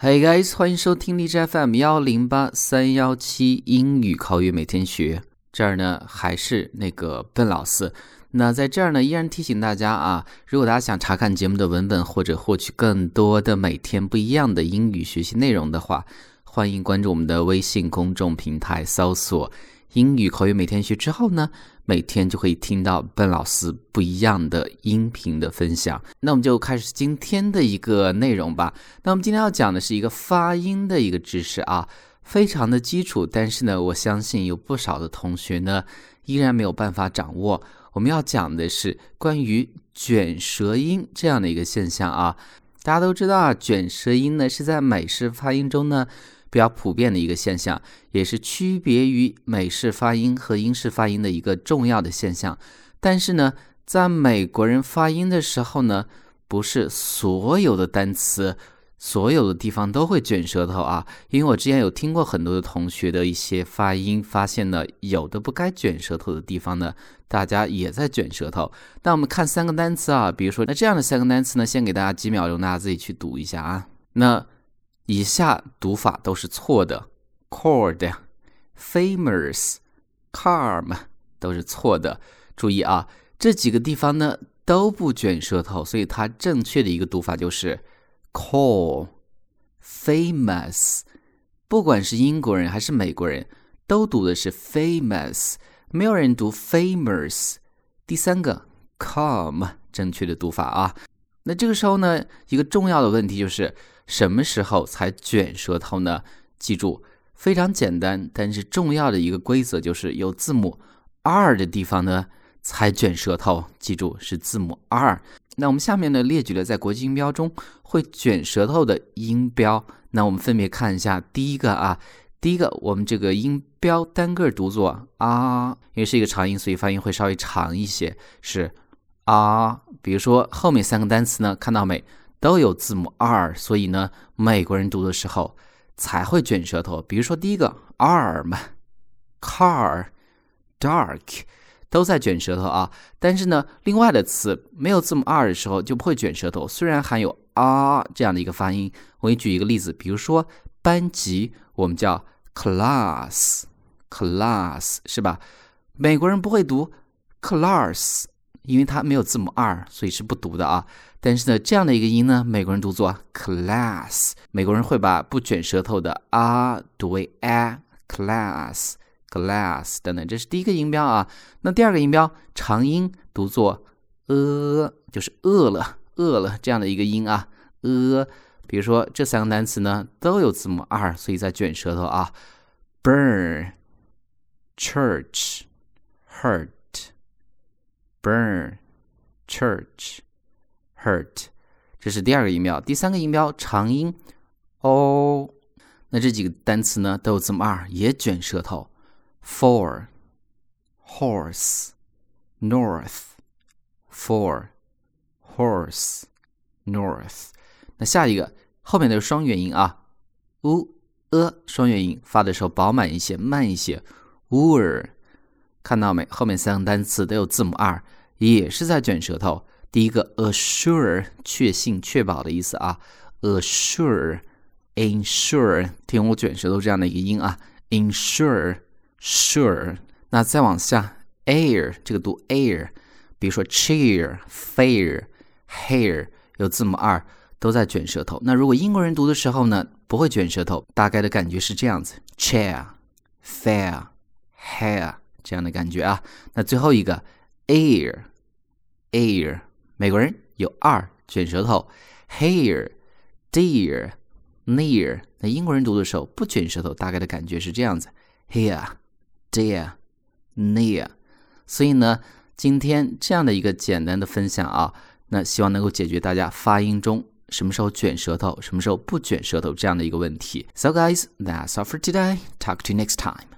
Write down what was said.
Hey guys，欢迎收听荔枝 FM 幺零八三幺七英语口语每天学。这儿呢还是那个笨老四。那在这儿呢，依然提醒大家啊，如果大家想查看节目的文本或者获取更多的每天不一样的英语学习内容的话，欢迎关注我们的微信公众平台，搜索。英语口语每天学之后呢，每天就可以听到笨老师不一样的音频的分享。那我们就开始今天的一个内容吧。那我们今天要讲的是一个发音的一个知识啊，非常的基础，但是呢，我相信有不少的同学呢依然没有办法掌握。我们要讲的是关于卷舌音这样的一个现象啊。大家都知道啊，卷舌音呢是在美式发音中呢。比较普遍的一个现象，也是区别于美式发音和英式发音的一个重要的现象。但是呢，在美国人发音的时候呢，不是所有的单词、所有的地方都会卷舌头啊。因为我之前有听过很多的同学的一些发音，发现呢，有的不该卷舌头的地方呢，大家也在卷舌头。那我们看三个单词啊，比如说那这样的三个单词呢，先给大家几秒钟，大家自己去读一下啊。那以下读法都是错的，cord、famous、calm 都是错的。注意啊，这几个地方呢都不卷舌头，所以它正确的一个读法就是 call、famous。不管是英国人还是美国人，都读的是 famous，没有人读 famous。第三个 calm 正确的读法啊。那这个时候呢，一个重要的问题就是。什么时候才卷舌头呢？记住，非常简单，但是重要的一个规则就是有字母 R 的地方呢才卷舌头。记住是字母 R。那我们下面呢列举了在国际音标中会卷舌头的音标。那我们分别看一下，第一个啊，第一个我们这个音标单个读作啊，因为是一个长音，所以发音会稍微长一些，是啊。比如说后面三个单词呢，看到没？都有字母 R，所以呢，美国人读的时候才会卷舌头。比如说第一个 arm、car、dark 都在卷舌头啊。但是呢，另外的词没有字母 R 的时候就不会卷舌头，虽然含有 R 这样的一个发音。我给你举一个例子，比如说班级，我们叫 class，class 是吧？美国人不会读 class，因为它没有字母 R，所以是不读的啊。但是呢，这样的一个音呢，美国人读作 class，美国人会把不卷舌头的啊读为 a，class，class 等等，这是第一个音标啊。那第二个音标长音读作呃，就是饿了，饿了这样的一个音啊，呃。比如说这三个单词呢都有字母 r，所以在卷舌头啊 burn，church，hurt Burn, church, hurt，。这是第二个音标。第三个音标长音 o，那这几个单词呢都有字母 r，也卷舌头。Four, horse north four, horse north。那下一个后面的双元音啊，u a 双元音发的时候饱满一些，慢一些。were 看到没？后面三个单词都有字母 r，也是在卷舌头。第一个 assure 确信、确保的意思啊，assure，ensure 听我卷舌头这样的一个音啊，ensure，sure。那再往下，air 这个读 air，比如说 chair，fair，hair 有字母 r 都在卷舌头。那如果英国人读的时候呢，不会卷舌头，大概的感觉是这样子：chair，fair，hair 这样的感觉啊。那最后一个 air，air。美国人有二卷舌头，hair、dear、near。那英国人读的时候不卷舌头，大概的感觉是这样子：here、dear、near。所以呢，今天这样的一个简单的分享啊，那希望能够解决大家发音中什么时候卷舌头，什么时候不卷舌头这样的一个问题。So guys, that's all for today. Talk to you next time.